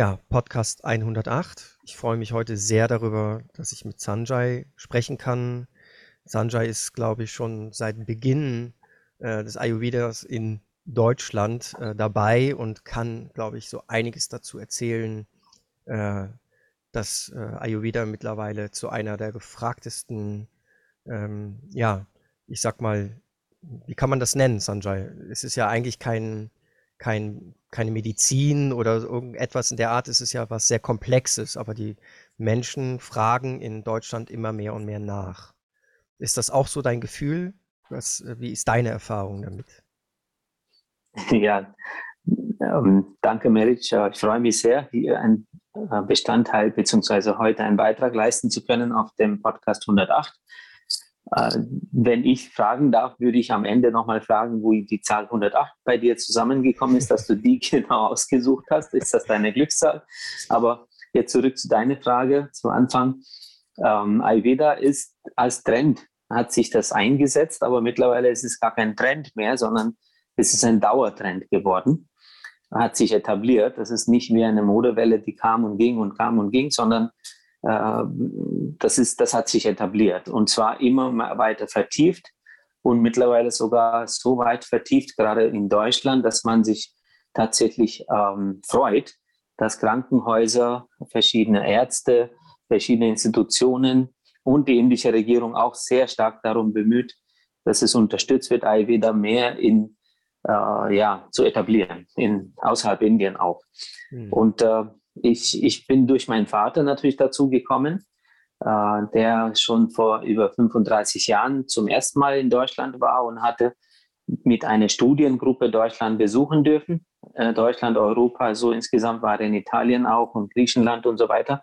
Ja, Podcast 108. Ich freue mich heute sehr darüber, dass ich mit Sanjay sprechen kann. Sanjay ist, glaube ich, schon seit Beginn äh, des Ayurvedas in Deutschland äh, dabei und kann, glaube ich, so einiges dazu erzählen, äh, dass äh, Ayurveda mittlerweile zu einer der gefragtesten, ähm, ja, ich sag mal, wie kann man das nennen, Sanjay? Es ist ja eigentlich kein, kein, keine Medizin oder irgendetwas in der Art, es ist ja was sehr Komplexes, aber die Menschen fragen in Deutschland immer mehr und mehr nach. Ist das auch so dein Gefühl? Was, wie ist deine Erfahrung damit? Ja, ähm, danke, Meric. Ich freue mich sehr, hier ein äh, Bestandteil beziehungsweise heute einen Beitrag leisten zu können auf dem Podcast 108. Äh, wenn ich fragen darf, würde ich am Ende nochmal fragen, wo die Zahl 108 bei dir zusammengekommen ist, dass du die genau ausgesucht hast. Ist das deine Glückszahl? Aber jetzt zurück zu deiner Frage zu Anfang. Ähm, Ayurveda ist als Trend, hat sich das eingesetzt, aber mittlerweile ist es gar kein Trend mehr, sondern es ist ein Dauertrend geworden, hat sich etabliert. Das ist nicht wie eine Modewelle, die kam und ging und kam und ging, sondern das, ist, das hat sich etabliert und zwar immer weiter vertieft und mittlerweile sogar so weit vertieft, gerade in Deutschland, dass man sich tatsächlich ähm, freut, dass Krankenhäuser, verschiedene Ärzte, verschiedene Institutionen und die indische Regierung auch sehr stark darum bemüht, dass es unterstützt wird, Ayurveda mehr in, äh, ja, zu etablieren, in, außerhalb Indien auch. Mhm. Und äh, ich, ich bin durch meinen Vater natürlich dazu gekommen, äh, der schon vor über 35 Jahren zum ersten Mal in Deutschland war und hatte mit einer Studiengruppe Deutschland besuchen dürfen. Äh, Deutschland, Europa, so insgesamt war er in Italien auch und Griechenland und so weiter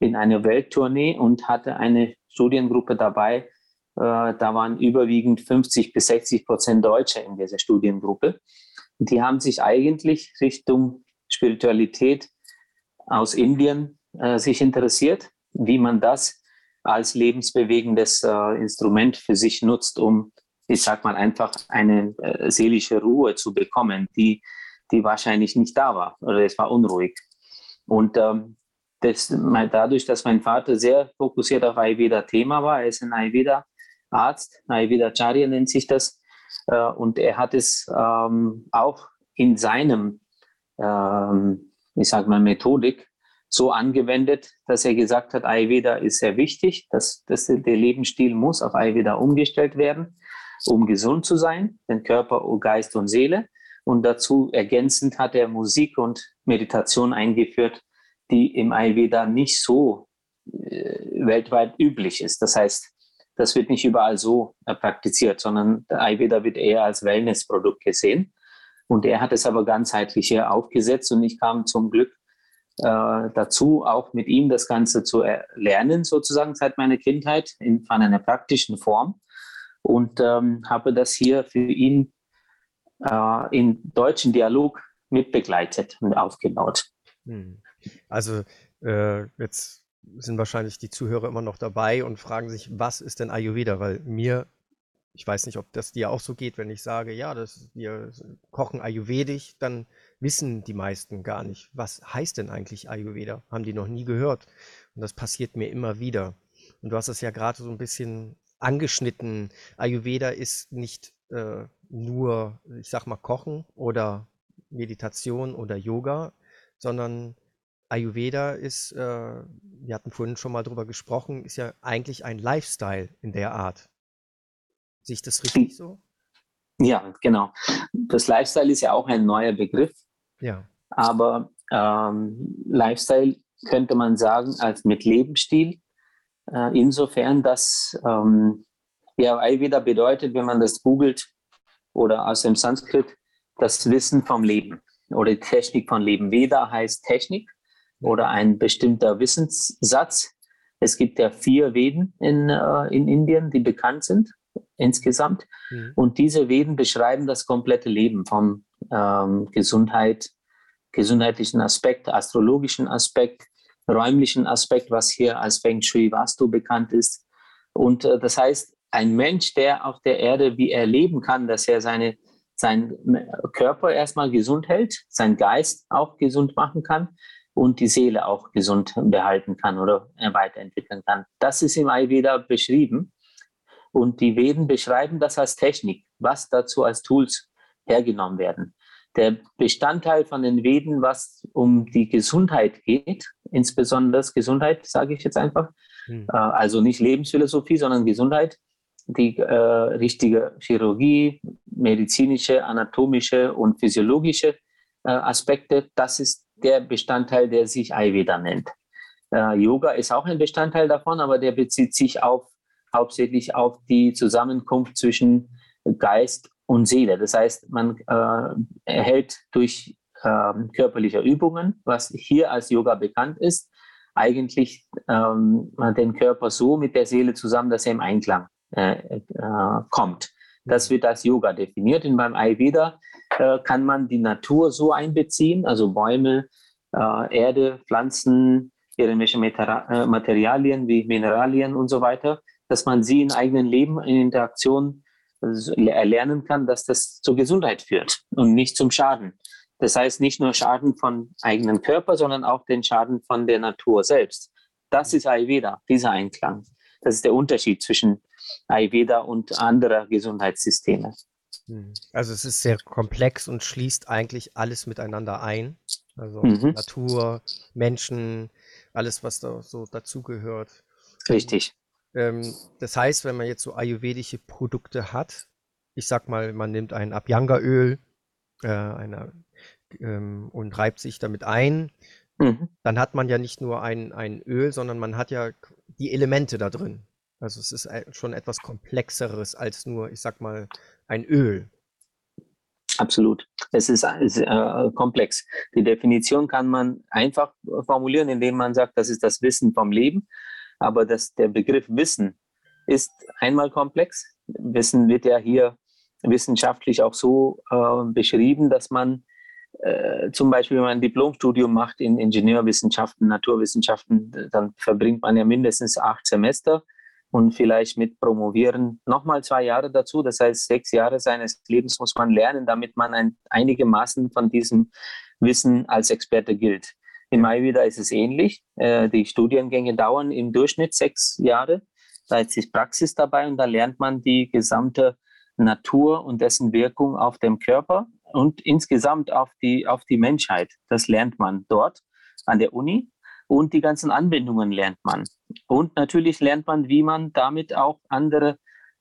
in einer Welttournee und hatte eine Studiengruppe dabei. Äh, da waren überwiegend 50 bis 60 Prozent Deutsche in dieser Studiengruppe. Die haben sich eigentlich Richtung Spiritualität aus Indien äh, sich interessiert, wie man das als lebensbewegendes äh, Instrument für sich nutzt, um, ich sag mal, einfach eine äh, seelische Ruhe zu bekommen, die, die wahrscheinlich nicht da war oder es war unruhig. Und ähm, das, dadurch, dass mein Vater sehr fokussiert auf Ayurveda-Thema war, er ist ein Ayurveda-Arzt, Ayurveda-Charya nennt sich das, äh, und er hat es ähm, auch in seinem ähm, ich sage mal, Methodik so angewendet, dass er gesagt hat, Ayurveda ist sehr wichtig, dass, dass der Lebensstil muss auf Ayurveda umgestellt werden, um gesund zu sein, den Körper, Geist und Seele. Und dazu ergänzend hat er Musik und Meditation eingeführt, die im Ayurveda nicht so äh, weltweit üblich ist. Das heißt, das wird nicht überall so praktiziert, sondern der Ayurveda wird eher als Wellnessprodukt gesehen. Und er hat es aber ganzheitlich hier aufgesetzt und ich kam zum Glück äh, dazu, auch mit ihm das Ganze zu lernen, sozusagen seit meiner Kindheit in, von einer praktischen Form. Und ähm, habe das hier für ihn äh, in deutschen Dialog mitbegleitet und aufgebaut. Hm. Also äh, jetzt sind wahrscheinlich die Zuhörer immer noch dabei und fragen sich, was ist denn Ayurveda? Weil mir ich weiß nicht, ob das dir auch so geht, wenn ich sage, ja, das, wir kochen Ayurvedisch, dann wissen die meisten gar nicht, was heißt denn eigentlich Ayurveda? Haben die noch nie gehört. Und das passiert mir immer wieder. Und du hast es ja gerade so ein bisschen angeschnitten. Ayurveda ist nicht äh, nur, ich sag mal, Kochen oder Meditation oder Yoga, sondern Ayurveda ist, äh, wir hatten vorhin schon mal drüber gesprochen, ist ja eigentlich ein Lifestyle in der Art. Sehe ich das richtig so? Ja, genau. Das Lifestyle ist ja auch ein neuer Begriff. Ja. Aber ähm, Lifestyle könnte man sagen als mit Lebensstil. Äh, insofern, dass ähm, ja Ayurveda bedeutet, wenn man das googelt oder aus dem Sanskrit, das Wissen vom Leben oder die Technik von Leben. Veda heißt Technik oder ein bestimmter Wissenssatz. Es gibt ja vier Veden in, äh, in Indien, die bekannt sind insgesamt. Mhm. Und diese Veden beschreiben das komplette Leben vom ähm, Gesundheit, gesundheitlichen Aspekt, astrologischen Aspekt, räumlichen Aspekt, was hier als Feng Shui Vastu bekannt ist. Und äh, das heißt, ein Mensch, der auf der Erde, wie er leben kann, dass er seine, seinen Körper erstmal gesund hält, seinen Geist auch gesund machen kann und die Seele auch gesund behalten kann oder weiterentwickeln kann. Das ist im Ayurveda beschrieben. Und die Veden beschreiben das als Technik, was dazu als Tools hergenommen werden. Der Bestandteil von den Veden, was um die Gesundheit geht, insbesondere Gesundheit, sage ich jetzt einfach, hm. äh, also nicht Lebensphilosophie, sondern Gesundheit, die äh, richtige Chirurgie, medizinische, anatomische und physiologische äh, Aspekte, das ist der Bestandteil, der sich Ayurveda nennt. Äh, Yoga ist auch ein Bestandteil davon, aber der bezieht sich auf, hauptsächlich auf die Zusammenkunft zwischen Geist und Seele. Das heißt, man äh, erhält durch äh, körperliche Übungen, was hier als Yoga bekannt ist, eigentlich ähm, den Körper so mit der Seele zusammen, dass er im Einklang äh, äh, kommt. Das wird als Yoga definiert. Und beim Ayurveda äh, kann man die Natur so einbeziehen, also Bäume, äh, Erde, Pflanzen, irgendwelche Materi Materialien wie Mineralien und so weiter, dass man sie in eigenen Leben in Interaktion erlernen kann, dass das zur Gesundheit führt und nicht zum Schaden. Das heißt nicht nur Schaden von eigenen Körper, sondern auch den Schaden von der Natur selbst. Das ist Ayurveda, dieser Einklang. Das ist der Unterschied zwischen Ayurveda und anderen Gesundheitssystemen. Hm. Also es ist sehr komplex und schließt eigentlich alles miteinander ein. Also mhm. Natur, Menschen, alles, was da so dazugehört. Richtig. Ähm, das heißt, wenn man jetzt so ayurvedische Produkte hat, ich sag mal, man nimmt ein Abhyanga-Öl äh, ähm, und reibt sich damit ein, mhm. dann hat man ja nicht nur ein, ein Öl, sondern man hat ja die Elemente da drin. Also es ist schon etwas komplexeres als nur, ich sag mal, ein Öl. Absolut. Es ist, ist äh, komplex. Die Definition kann man einfach formulieren, indem man sagt, das ist das Wissen vom Leben. Aber das, der Begriff Wissen ist einmal komplex. Wissen wird ja hier wissenschaftlich auch so äh, beschrieben, dass man äh, zum Beispiel, wenn man ein Diplomstudium macht in Ingenieurwissenschaften, Naturwissenschaften, dann verbringt man ja mindestens acht Semester und vielleicht mit Promovieren nochmal zwei Jahre dazu. Das heißt, sechs Jahre seines Lebens muss man lernen, damit man ein, einige Maßen von diesem Wissen als Experte gilt. In Ayurveda ist es ähnlich. Äh, die Studiengänge dauern im Durchschnitt sechs Jahre. Da ist Praxis dabei und da lernt man die gesamte Natur und dessen Wirkung auf den Körper und insgesamt auf die, auf die Menschheit. Das lernt man dort an der Uni und die ganzen Anwendungen lernt man. Und natürlich lernt man, wie man damit auch andere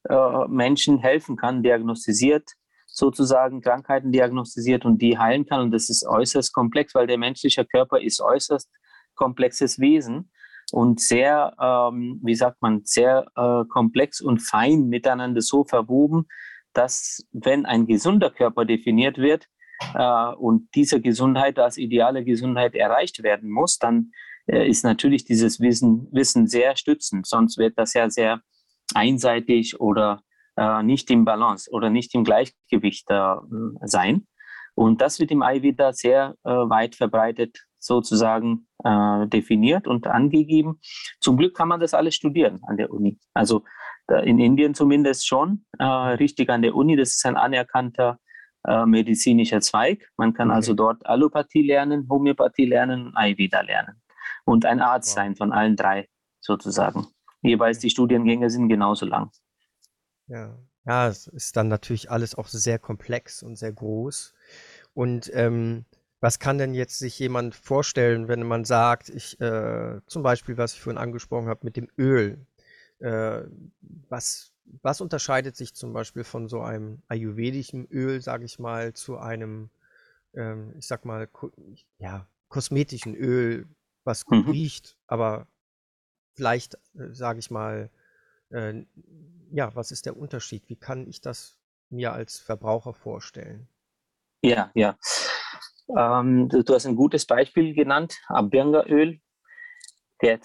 äh, Menschen helfen kann, diagnostiziert, sozusagen Krankheiten diagnostiziert und die heilen kann. Und das ist äußerst komplex, weil der menschliche Körper ist äußerst komplexes Wesen und sehr, ähm, wie sagt man, sehr äh, komplex und fein miteinander so verwoben, dass wenn ein gesunder Körper definiert wird äh, und diese Gesundheit als ideale Gesundheit erreicht werden muss, dann äh, ist natürlich dieses Wissen, Wissen sehr stützend. Sonst wird das ja sehr einseitig oder äh, nicht im Balance oder nicht im Gleichgewicht äh, sein. Und das wird im Ayurveda sehr äh, weit verbreitet sozusagen äh, definiert und angegeben. Zum Glück kann man das alles studieren an der Uni. Also in Indien zumindest schon äh, richtig an der Uni. Das ist ein anerkannter medizinischer Zweig. Man kann okay. also dort Allopathie lernen, Homöopathie lernen, Ayurveda lernen und ein Arzt wow. sein von allen drei sozusagen. Jeweils die Studiengänge sind genauso lang. Ja. ja, es ist dann natürlich alles auch sehr komplex und sehr groß. Und ähm, was kann denn jetzt sich jemand vorstellen, wenn man sagt, ich äh, zum Beispiel, was ich vorhin angesprochen habe mit dem Öl, äh, was, was unterscheidet sich zum Beispiel von so einem ayurvedischen Öl, sage ich mal, zu einem, ähm, ich sag mal, ja, kosmetischen Öl, was gut mhm. riecht, aber vielleicht, äh, sage ich mal, äh, ja, was ist der Unterschied? Wie kann ich das mir als Verbraucher vorstellen? Ja, ja. Ähm, du, du, hast ein gutes Beispiel genannt, Abhyanga-Öl. Der,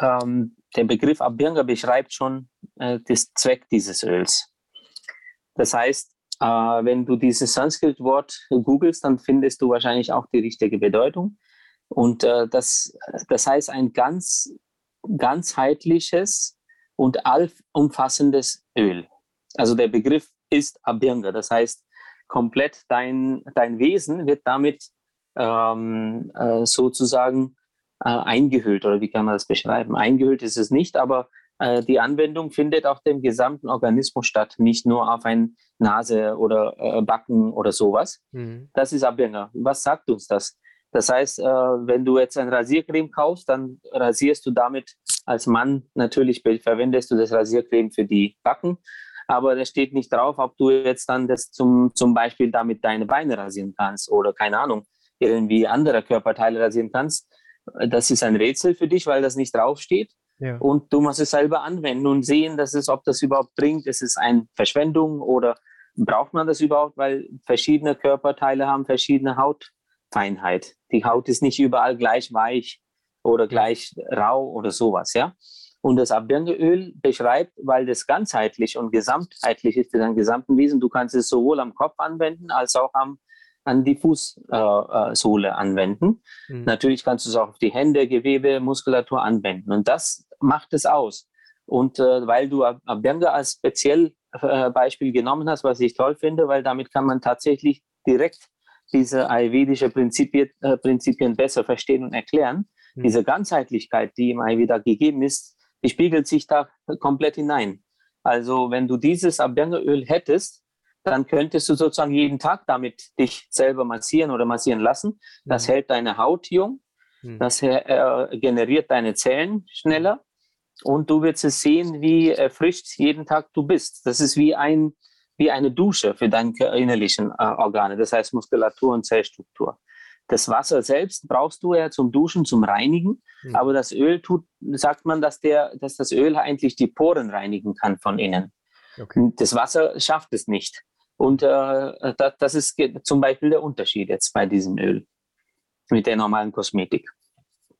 ähm, der Begriff Abhyanga beschreibt schon äh, das Zweck dieses Öls. Das heißt, äh, wenn du dieses Sanskrit-Wort googelst, dann findest du wahrscheinlich auch die richtige Bedeutung. Und äh, das, das heißt ein ganz ganzheitliches und allumfassendes Öl. Also der Begriff ist Abhyanga, das heißt komplett dein, dein Wesen wird damit ähm, äh, sozusagen äh, eingehüllt oder wie kann man das beschreiben? Eingehüllt ist es nicht, aber äh, die Anwendung findet auf dem gesamten Organismus statt, nicht nur auf ein Nase oder äh, Backen oder sowas. Mhm. Das ist Abhänger. Was sagt uns das? Das heißt, äh, wenn du jetzt ein Rasiercreme kaufst, dann rasierst du damit als Mann natürlich verwendest du das Rasiercreme für die Backen, aber da steht nicht drauf, ob du jetzt dann das zum, zum Beispiel damit deine Beine rasieren kannst oder keine Ahnung, irgendwie andere Körperteile rasieren kannst. Das ist ein Rätsel für dich, weil das nicht draufsteht. Ja. Und du musst es selber anwenden und sehen, dass es, ob das überhaupt bringt. Ist es eine Verschwendung oder braucht man das überhaupt? Weil verschiedene Körperteile haben verschiedene Hautfeinheit. Die Haut ist nicht überall gleich weich oder gleich rau oder sowas, ja. Und das Abirngeöl beschreibt, weil das ganzheitlich und gesamtheitlich ist für dein gesamten Wesen. Du kannst es sowohl am Kopf anwenden als auch am, an die Fußsohle äh, anwenden. Mhm. Natürlich kannst du es auch auf die Hände, Gewebe, Muskulatur anwenden. Und das macht es aus. Und äh, weil du Abhyanga als speziell äh, Beispiel genommen hast, was ich toll finde, weil damit kann man tatsächlich direkt diese ayurvedische Prinzipien, äh, Prinzipien besser verstehen und erklären. Mhm. Diese Ganzheitlichkeit, die im Ayurveda gegeben ist, die spiegelt sich da komplett hinein. Also wenn du dieses Abhyanga-Öl hättest, dann könntest du sozusagen jeden Tag damit dich selber massieren oder massieren lassen. Das mhm. hält deine Haut jung, mhm. das äh, generiert deine Zellen schneller und du wirst es sehen, wie erfrischt jeden Tag du bist. Das ist wie, ein, wie eine Dusche für deine innerlichen äh, Organe, das heißt Muskulatur und Zellstruktur. Das Wasser selbst brauchst du ja zum Duschen, zum Reinigen. Mhm. Aber das Öl tut, sagt man, dass, der, dass das Öl eigentlich die Poren reinigen kann von innen. Okay. Das Wasser schafft es nicht. Und äh, das, das ist zum Beispiel der Unterschied jetzt bei diesem Öl mit der normalen Kosmetik.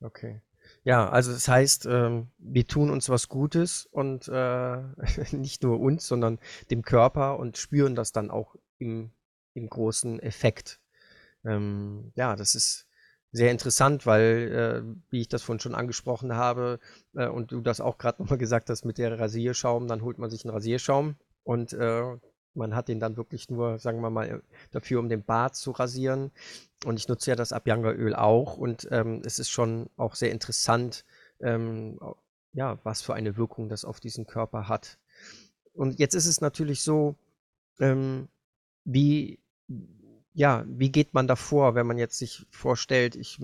Okay. Ja, also das heißt, ähm, wir tun uns was Gutes und äh, nicht nur uns, sondern dem Körper und spüren das dann auch im, im großen Effekt. Ähm, ja, das ist sehr interessant, weil, äh, wie ich das vorhin schon angesprochen habe, äh, und du das auch gerade nochmal gesagt hast mit der Rasierschaum, dann holt man sich einen Rasierschaum und äh, man hat den dann wirklich nur, sagen wir mal, dafür, um den Bart zu rasieren. Und ich nutze ja das Abhyanga-Öl auch und ähm, es ist schon auch sehr interessant, ähm, ja, was für eine Wirkung das auf diesen Körper hat. Und jetzt ist es natürlich so, ähm, wie ja, wie geht man da vor, wenn man jetzt sich vorstellt, ich,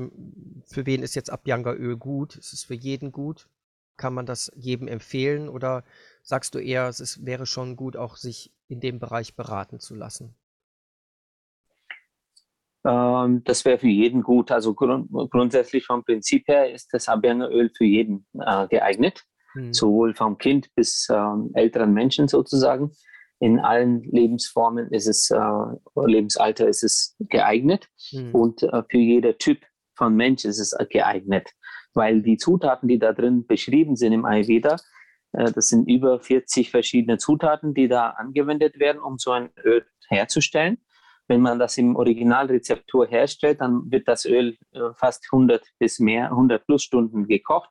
für wen ist jetzt Abhyanga-Öl gut? Ist es für jeden gut? Kann man das jedem empfehlen oder sagst du eher, es ist, wäre schon gut, auch sich in dem Bereich beraten zu lassen? Ähm, das wäre für jeden gut. Also grund grundsätzlich vom Prinzip her ist das Abhyanga-Öl für jeden äh, geeignet, hm. sowohl vom Kind bis ähm, älteren Menschen sozusagen in allen Lebensformen ist es, äh, Lebensalter ist es geeignet mhm. und äh, für jeder Typ von Mensch ist es geeignet, weil die Zutaten, die da drin beschrieben sind im Ayurveda, äh, das sind über 40 verschiedene Zutaten, die da angewendet werden, um so ein Öl herzustellen. Wenn man das im Originalrezeptur herstellt, dann wird das Öl äh, fast 100 bis mehr, 100 plus Stunden gekocht.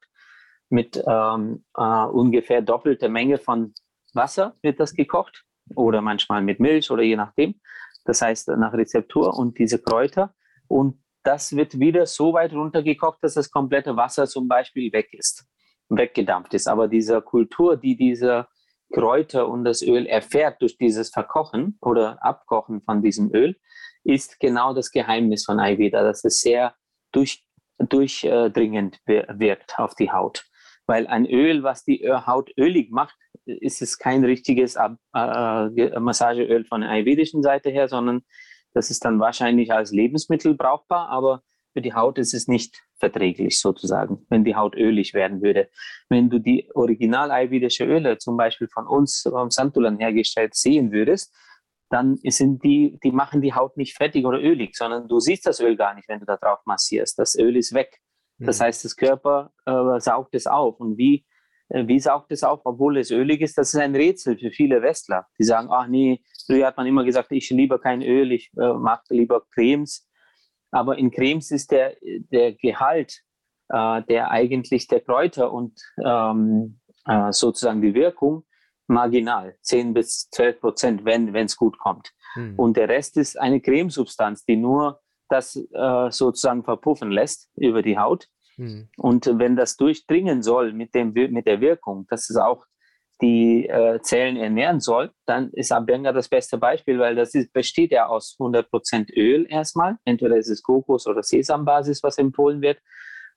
Mit ähm, äh, ungefähr doppelter Menge von Wasser wird das gekocht oder manchmal mit Milch oder je nachdem. Das heißt nach Rezeptur und diese Kräuter. Und das wird wieder so weit runtergekocht, dass das komplette Wasser zum Beispiel weg ist, weggedampft ist. Aber diese Kultur, die diese Kräuter und das Öl erfährt durch dieses Verkochen oder Abkochen von diesem Öl, ist genau das Geheimnis von Ayurveda, dass es sehr durch, durchdringend wirkt auf die Haut. Weil ein Öl, was die Haut ölig macht, ist es kein richtiges äh, Massageöl von der ayurvedischen Seite her, sondern das ist dann wahrscheinlich als Lebensmittel brauchbar, aber für die Haut ist es nicht verträglich sozusagen, wenn die Haut ölig werden würde. Wenn du die original ayurvedische Öle zum Beispiel von uns vom Santulan hergestellt sehen würdest, dann sind die, die machen die Haut nicht fettig oder ölig, sondern du siehst das Öl gar nicht, wenn du da drauf massierst. Das Öl ist weg. Das mhm. heißt, das Körper äh, saugt es auf. Und wie wie saugt es auf, obwohl es ölig ist? Das ist ein Rätsel für viele Westler. Die sagen, ach nee, früher hat man immer gesagt, ich liebe kein Öl, ich äh, mag lieber Cremes. Aber in Cremes ist der, der Gehalt äh, der eigentlich der Kräuter und ähm, äh, sozusagen die Wirkung marginal, 10 bis 12 Prozent, wenn es gut kommt. Hm. Und der Rest ist eine Cremesubstanz, die nur das äh, sozusagen verpuffen lässt über die Haut. Mhm. Und wenn das durchdringen soll mit, dem, mit der Wirkung, dass es auch die äh, Zellen ernähren soll, dann ist Abhyanga das beste Beispiel, weil das ist, besteht ja aus 100% Öl erstmal. Entweder ist es Kokos- oder Sesambasis, was empfohlen wird.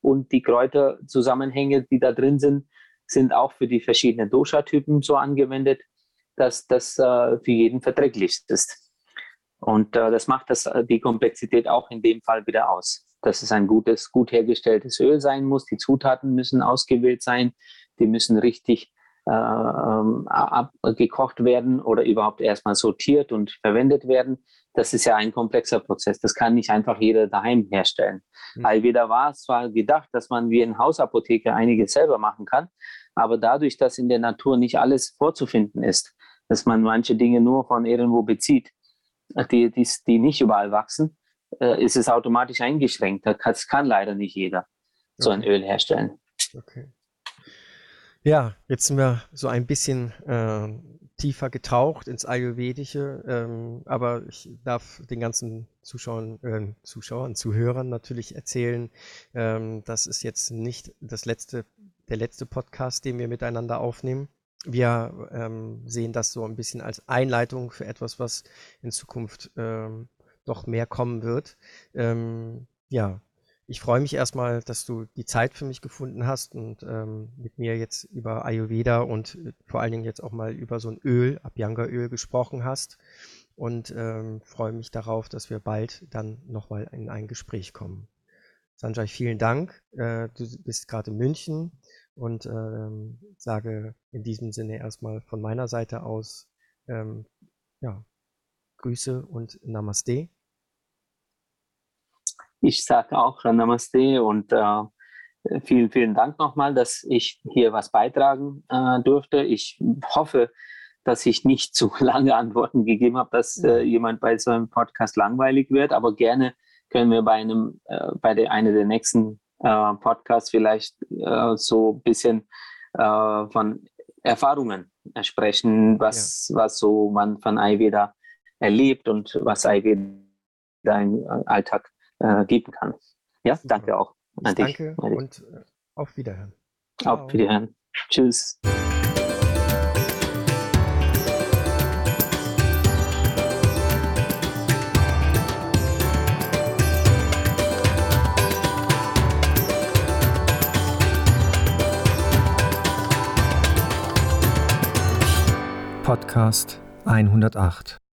Und die Kräuterzusammenhänge, die da drin sind, sind auch für die verschiedenen Dosha-Typen so angewendet, dass das äh, für jeden verträglich ist. Und äh, das macht das, äh, die Komplexität auch in dem Fall wieder aus. Dass es ein gutes, gut hergestelltes Öl sein muss. Die Zutaten müssen ausgewählt sein. Die müssen richtig äh, ähm, abgekocht werden oder überhaupt erstmal sortiert und verwendet werden. Das ist ja ein komplexer Prozess. Das kann nicht einfach jeder daheim herstellen. Mhm. Ayurveda war zwar gedacht, dass man wie in Hausapotheke einiges selber machen kann, aber dadurch, dass in der Natur nicht alles vorzufinden ist, dass man manche Dinge nur von irgendwo bezieht, die, die, die nicht überall wachsen, äh, ist es automatisch eingeschränkt. Das kann leider nicht jeder so ein Öl herstellen. Okay. Ja, jetzt sind wir so ein bisschen äh, tiefer getaucht ins Ayurvedische, ähm, aber ich darf den ganzen Zuschauern, äh, Zuschauern, Zuhörern natürlich erzählen, ähm, das ist jetzt nicht das letzte, der letzte Podcast, den wir miteinander aufnehmen. Wir ähm, sehen das so ein bisschen als Einleitung für etwas, was in Zukunft ähm, noch mehr kommen wird. Ähm, ja, ich freue mich erstmal, dass du die Zeit für mich gefunden hast und ähm, mit mir jetzt über Ayurveda und äh, vor allen Dingen jetzt auch mal über so ein Öl, Abhyanga-Öl gesprochen hast und ähm, freue mich darauf, dass wir bald dann nochmal in ein Gespräch kommen. Sanjay, vielen Dank. Äh, du bist gerade in München und ähm, sage in diesem Sinne erstmal von meiner Seite aus ähm, ja, Grüße und Namaste. Ich sage auch Namaste und äh, vielen, vielen Dank nochmal, dass ich hier was beitragen äh, durfte. Ich hoffe, dass ich nicht zu lange Antworten gegeben habe, dass äh, jemand bei so einem Podcast langweilig wird, aber gerne können wir bei einem, äh, bei der eine der nächsten äh, Podcast vielleicht äh, so ein bisschen von Erfahrungen sprechen, was, ja. was so man von Ayurveda erlebt und was Ayurveda im Alltag äh, geben kann. Ja, Super. danke auch an dich. Danke und äh, auf Wiederhören. Auf Wiederhören. Tschüss. Podcast 108.